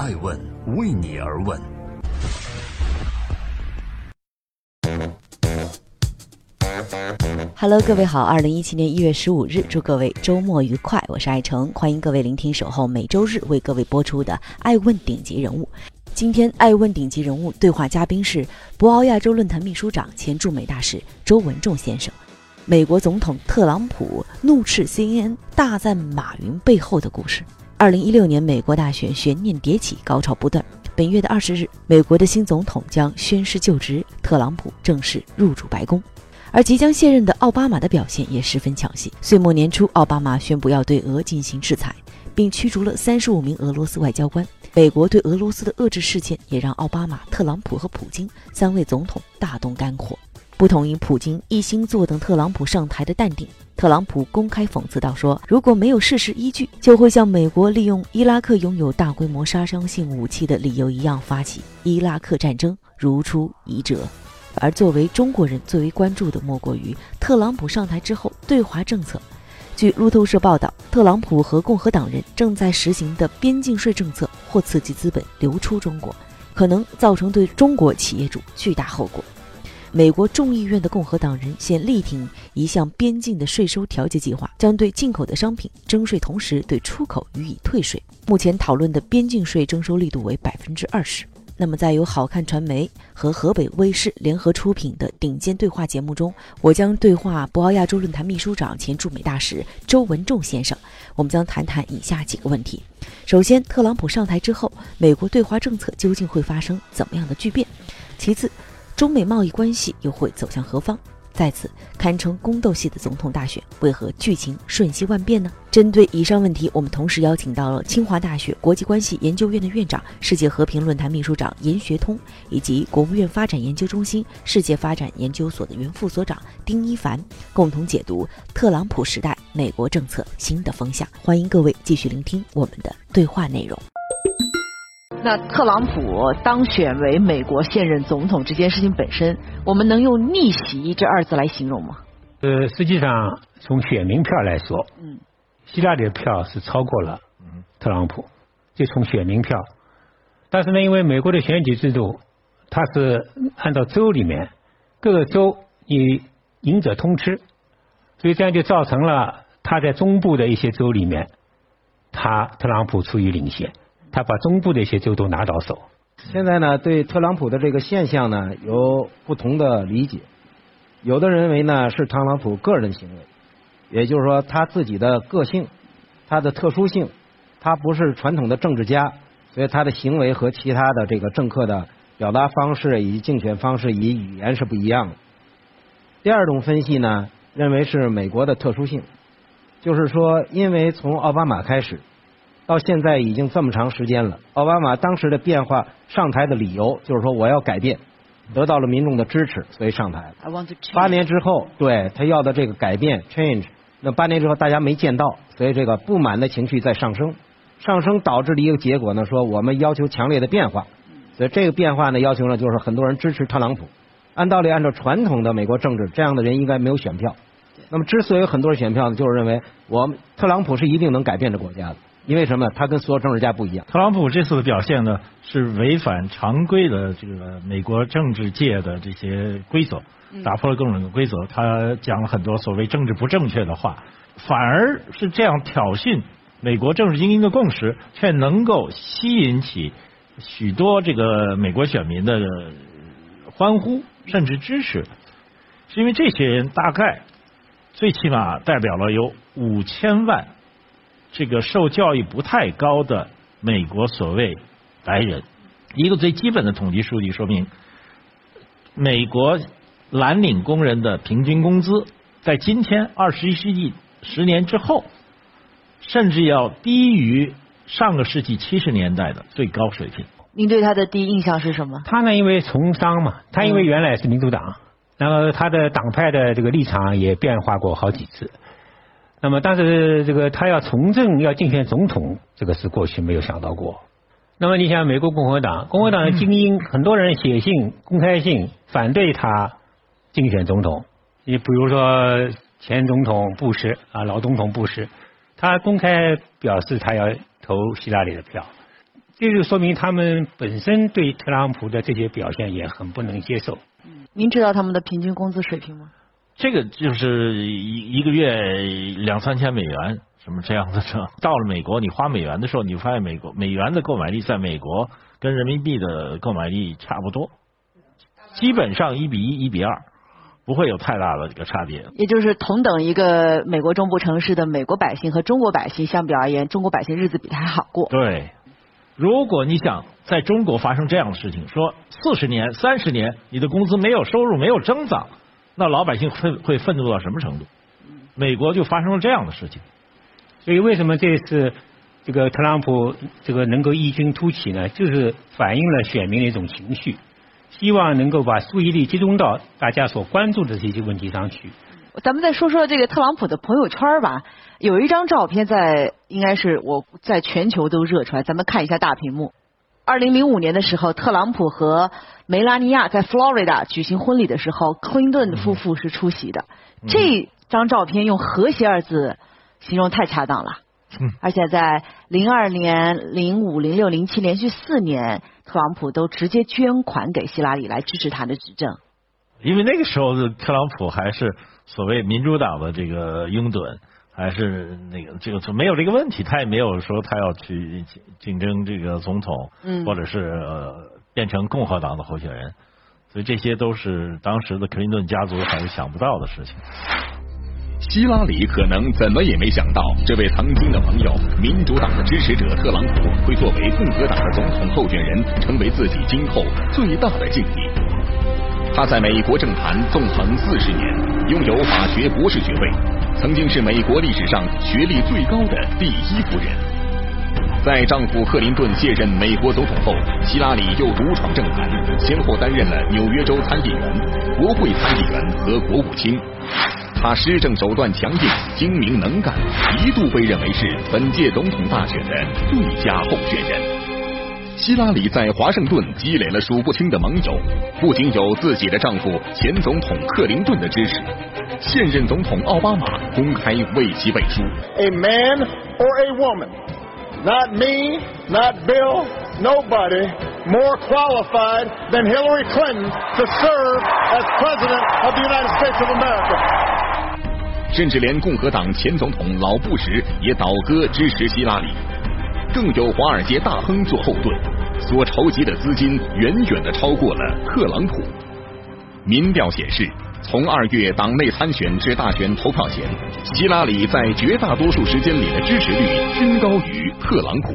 爱问为你而问。Hello，各位好，二零一七年一月十五日，祝各位周末愉快。我是爱成，欢迎各位聆听守候每周日为各位播出的《爱问顶级人物》。今天《爱问顶级人物》对话嘉宾是博鳌亚洲论坛秘书长、前驻美大使周文重先生。美国总统特朗普怒斥 CNN，大赞马云背后的故事。二零一六年美国大选悬念迭起，高潮不断。本月的二十日，美国的新总统将宣誓就职，特朗普正式入主白宫。而即将卸任的奥巴马的表现也十分抢戏。岁末年初，奥巴马宣布要对俄进行制裁，并驱逐了三十五名俄罗斯外交官。美国对俄罗斯的遏制事件也让奥巴马、特朗普和普京三位总统大动肝火。不同于普京一心坐等特朗普上台的淡定，特朗普公开讽刺道：“说如果没有事实依据，就会像美国利用伊拉克拥有大规模杀伤性武器的理由一样发起伊拉克战争，如出一辙。”而作为中国人最为关注的，莫过于特朗普上台之后对华政策。据路透社报道，特朗普和共和党人正在实行的边境税政策或刺激资本流出中国，可能造成对中国企业主巨大后果。美国众议院的共和党人现力挺一项边境的税收调节计划，将对进口的商品征税，同时对出口予以退税。目前讨论的边境税征收力度为百分之二十。那么，在由好看传媒和河北卫视联合出品的顶尖对话节目中，我将对话博鳌亚洲论坛秘书长、前驻美大使周文重先生。我们将谈谈以下几个问题：首先，特朗普上台之后，美国对华政策究竟会发生怎么样的巨变？其次，中美贸易关系又会走向何方？在此堪称宫斗戏的总统大选，为何剧情瞬息万变呢？针对以上问题，我们同时邀请到了清华大学国际关系研究院的院长、世界和平论坛秘书长严学通，以及国务院发展研究中心世界发展研究所的原副所长丁一凡，共同解读特朗普时代美国政策新的风向。欢迎各位继续聆听我们的对话内容。那特朗普当选为美国现任总统这件事情本身，我们能用逆袭这二字来形容吗？呃，实际上从选民票来说，嗯，希拉里的票是超过了特朗普，就从选民票。但是呢，因为美国的选举制度，它是按照州里面各个州以赢者通吃，所以这样就造成了他在中部的一些州里面，他特朗普处于领先。他把中部的一些州都拿到手。现在呢，对特朗普的这个现象呢，有不同的理解。有的人认为呢，是特朗普个人行为，也就是说他自己的个性，他的特殊性，他不是传统的政治家，所以他的行为和其他的这个政客的表达方式以及竞选方式以语言是不一样的。第二种分析呢，认为是美国的特殊性，就是说，因为从奥巴马开始。到现在已经这么长时间了，奥巴马当时的变化上台的理由就是说我要改变，得到了民众的支持，所以上台。八年之后，对他要的这个改变 change，那八年之后大家没见到，所以这个不满的情绪在上升，上升导致的一个结果呢，说我们要求强烈的变化，所以这个变化呢要求呢就是很多人支持特朗普。按道理按照传统的美国政治，这样的人应该没有选票。那么之所以有很多人选票呢，就是认为我们特朗普是一定能改变这国家的。因为什么？他跟所有政治家不一样。特朗普这次的表现呢，是违反常规的这个美国政治界的这些规则，打破了各种规则。他讲了很多所谓政治不正确的话，反而是这样挑衅美国政治精英的共识，却能够吸引起许多这个美国选民的欢呼甚至支持，是因为这些人大概最起码代表了有五千万。这个受教育不太高的美国所谓白人，一个最基本的统计数据说明，美国蓝领工人的平均工资在今天二十一世纪十年之后，甚至要低于上个世纪七十年代的最高水平。您对他的第一印象是什么？他呢，因为从商嘛，他因为原来是民主党，然后他的党派的这个立场也变化过好几次。那么，但是这个他要从政要竞选总统，这个是过去没有想到过。那么，你想美国共和党，共和党的精英很多人写信、公开信反对他竞选总统。你比如说前总统布什啊，老总统布什，他公开表示他要投希拉里的票。这就说明他们本身对特朗普的这些表现也很不能接受。您知道他们的平均工资水平吗？这个就是一一个月两三千美元，什么这样的。到了美国，你花美元的时候，你发现美国美元的购买力在美国跟人民币的购买力差不多，基本上一比一、一比二，不会有太大的一个差别。也就是同等一个美国中部城市的美国百姓和中国百姓相比而言，中国百姓日子比他还好过。对，如果你想在中国发生这样的事情，说四十年、三十年，你的工资没有收入、没有增长。那老百姓会会愤怒到什么程度？美国就发生了这样的事情，所以为什么这次这个特朗普这个能够异军突起呢？就是反映了选民的一种情绪，希望能够把注意力集中到大家所关注的这些问题上去。咱们再说说这个特朗普的朋友圈吧，有一张照片在，应该是我在全球都热出来，咱们看一下大屏幕。二零零五年的时候，特朗普和梅拉尼亚在 Florida 举行婚礼的时候，克林顿夫妇是出席的。这张照片用和谐二字形容太恰当了。而且在零二年、零五、零六、零七连续四年，特朗普都直接捐款给希拉里来支持他的执政。因为那个时候的特朗普还是所谓民主党的这个拥趸。还是那个这个没有这个问题，他也没有说他要去竞争这个总统，或者是变成共和党的候选人，所以这些都是当时的克林顿家族还是想不到的事情。希拉里可能怎么也没想到，这位曾经的朋友、民主党的支持者特朗普，会作为共和党的总统候选人，成为自己今后最大的劲敌。他在美国政坛纵横四十年，拥有法学博士学位。曾经是美国历史上学历最高的第一夫人，在丈夫克林顿卸任美国总统后，希拉里又独闯政坛，先后担任了纽约州参议员、国会参议员和国务卿。她施政手段强硬、精明能干，一度被认为是本届总统大选的最佳候选人。希拉里在华盛顿积累了数不清的盟友，不仅有自己的丈夫前总统克林顿的支持，现任总统奥巴马公开为其背书。A man or a woman, not me, not Bill, nobody more qualified than Hillary Clinton to serve as president of the United States of America. 甚至连共和党前总统老布什也倒戈支持希拉里。更有华尔街大亨做后盾，所筹集的资金远远的超过了特朗普。民调显示，从二月党内参选至大选投票前，希拉里在绝大多数时间里的支持率均高于特朗普。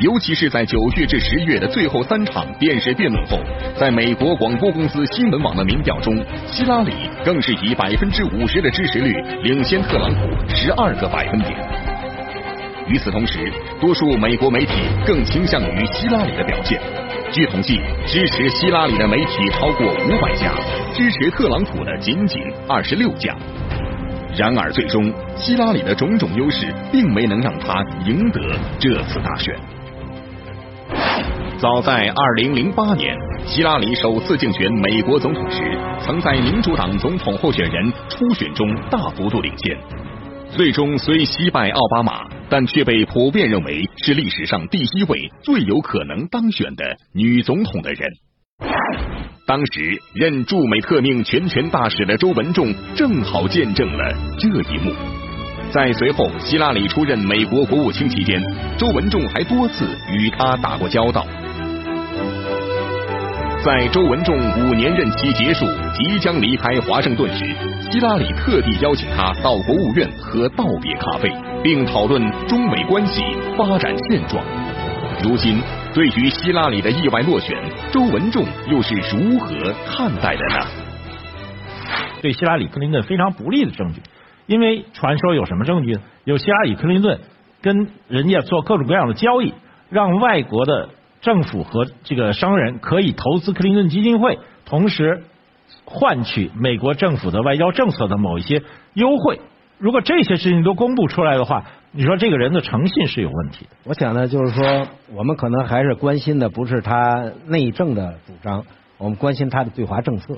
尤其是在九月至十月的最后三场电视辩论后，在美国广播公司新闻网的民调中，希拉里更是以百分之五十的支持率领先特朗普十二个百分点。与此同时，多数美国媒体更倾向于希拉里的表现。据统计，支持希拉里的媒体超过五百家，支持特朗普的仅仅二十六家。然而，最终希拉里的种种优势并没能让他赢得这次大选。早在二零零八年，希拉里首次竞选美国总统时，曾在民主党总统候选人初选中大幅度领先。最终虽惜败奥巴马，但却被普遍认为是历史上第一位最有可能当选的女总统的人。当时任驻美特命全权大使的周文重正好见证了这一幕。在随后希拉里出任美国国务卿期间，周文重还多次与他打过交道。在周文重五年任期结束、即将离开华盛顿时，希拉里特地邀请他到国务院喝道别咖啡，并讨论中美关系发展现状。如今，对于希拉里的意外落选，周文重又是如何看待的呢？对希拉里·克林顿非常不利的证据，因为传说有什么证据呢？有希拉里·克林顿跟人家做各种各样的交易，让外国的。政府和这个商人可以投资克林顿基金会，同时换取美国政府的外交政策的某一些优惠。如果这些事情都公布出来的话，你说这个人的诚信是有问题的。我想呢，就是说，我们可能还是关心的不是他内政的主张，我们关心他的对华政策。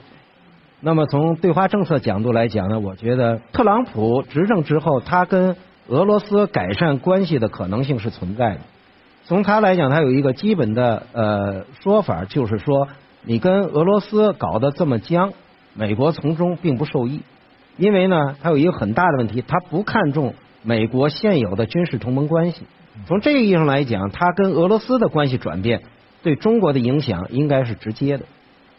那么从对华政策角度来讲呢，我觉得特朗普执政之后，他跟俄罗斯改善关系的可能性是存在的。从他来讲，他有一个基本的呃说法，就是说你跟俄罗斯搞得这么僵，美国从中并不受益，因为呢，它有一个很大的问题，它不看重美国现有的军事同盟关系。从这个意义上来讲，它跟俄罗斯的关系转变对中国的影响应该是直接的，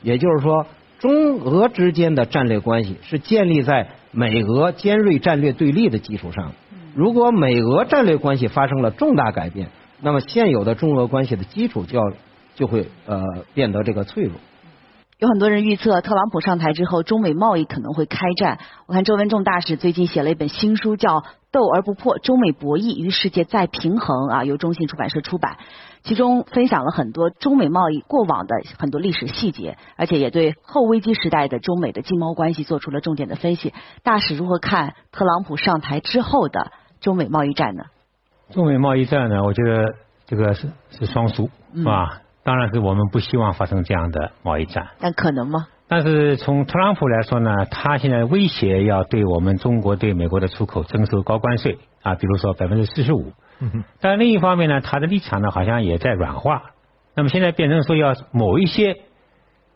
也就是说，中俄之间的战略关系是建立在美俄尖锐战略对立的基础上。如果美俄战略关系发生了重大改变，那么现有的中俄关系的基础就要就会呃变得这个脆弱。有很多人预测特朗普上台之后，中美贸易可能会开战。我看周文重大使最近写了一本新书，叫《斗而不破：中美博弈与世界再平衡》啊，由中信出版社出版。其中分享了很多中美贸易过往的很多历史细节，而且也对后危机时代的中美的经贸关系做出了重点的分析。大使如何看特朗普上台之后的中美贸易战呢？中美贸易战呢，我觉得这个是是双输，是吧？当然是我们不希望发生这样的贸易战。但可能吗？但是从特朗普来说呢，他现在威胁要对我们中国对美国的出口征收高关税啊，比如说百分之四十五。但另一方面呢，他的立场呢好像也在软化。那么现在变成说要某一些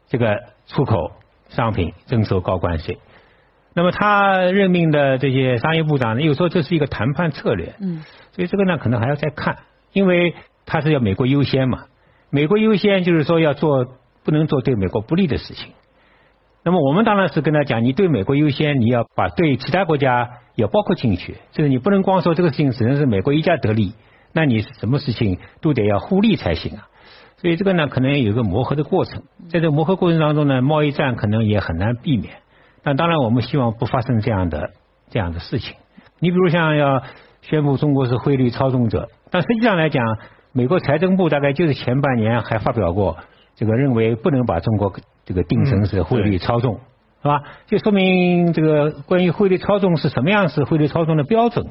这个出口商品征收高关税。那么他任命的这些商业部长呢，又说这是一个谈判策略，嗯，所以这个呢可能还要再看，因为他是要美国优先嘛，美国优先就是说要做不能做对美国不利的事情。那么我们当然是跟他讲，你对美国优先，你要把对其他国家也包括进去，就是你不能光说这个事情只能是美国一家得利，那你什么事情都得要互利才行啊。所以这个呢可能有一个磨合的过程，在这磨合过程当中呢，贸易战可能也很难避免。但当然，我们希望不发生这样的这样的事情。你比如像要宣布中国是汇率操纵者，但实际上来讲，美国财政部大概就是前半年还发表过这个认为不能把中国这个定成是汇率操纵，是吧？就说明这个关于汇率操纵是什么样是汇率操纵的标准。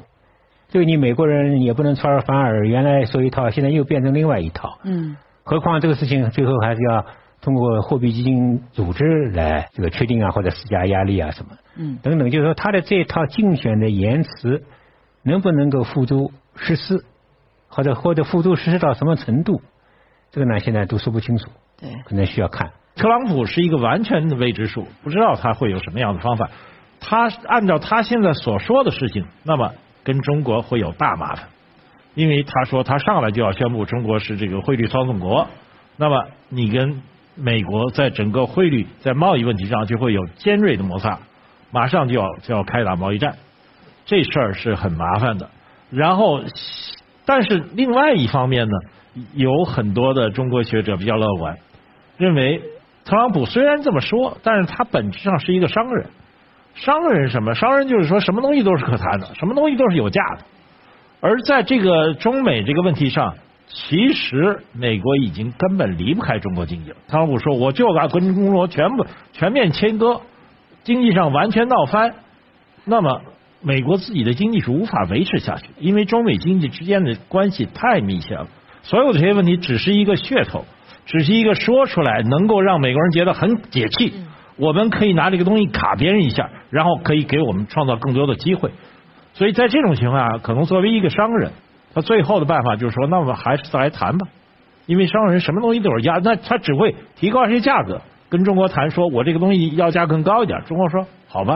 这个你美国人也不能出尔反尔，原来说一套，现在又变成另外一套。嗯。何况这个事情最后还是要。通过货币基金组织来这个确定啊，或者施加压力啊什么，嗯，等等，就是说他的这套竞选的言辞能不能够付诸实施，或者或者付诸实施到什么程度，这个呢现在都说不清楚，对，可能需要看。特朗普是一个完全的未知数，不知道他会有什么样的方法。他按照他现在所说的事情，那么跟中国会有大麻烦，因为他说他上来就要宣布中国是这个汇率操纵国，那么你跟美国在整个汇率、在贸易问题上就会有尖锐的摩擦，马上就要就要开打贸易战，这事儿是很麻烦的。然后，但是另外一方面呢，有很多的中国学者比较乐观，认为特朗普虽然这么说，但是他本质上是一个商人。商人是什么？商人就是说什么东西都是可谈的，什么东西都是有价的。而在这个中美这个问题上。其实美国已经根本离不开中国经济了。特朗普说：“我就要跟中国全部全面切割，经济上完全闹翻。”那么美国自己的经济是无法维持下去，因为中美经济之间的关系太密切了。所有的这些问题只是一个噱头，只是一个说出来能够让美国人觉得很解气。我们可以拿这个东西卡别人一下，然后可以给我们创造更多的机会。所以在这种情况下，可能作为一个商人。他最后的办法就是说，那我们还是再来谈吧，因为商人什么东西都是压，那他只会提高一些价格，跟中国谈说，我这个东西要价更高一点，中国说好吧，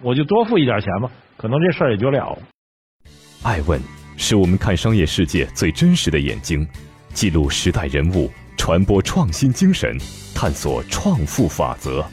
我就多付一点钱吧，可能这事儿也就了了。爱问是我们看商业世界最真实的眼睛，记录时代人物，传播创新精神，探索创富法则。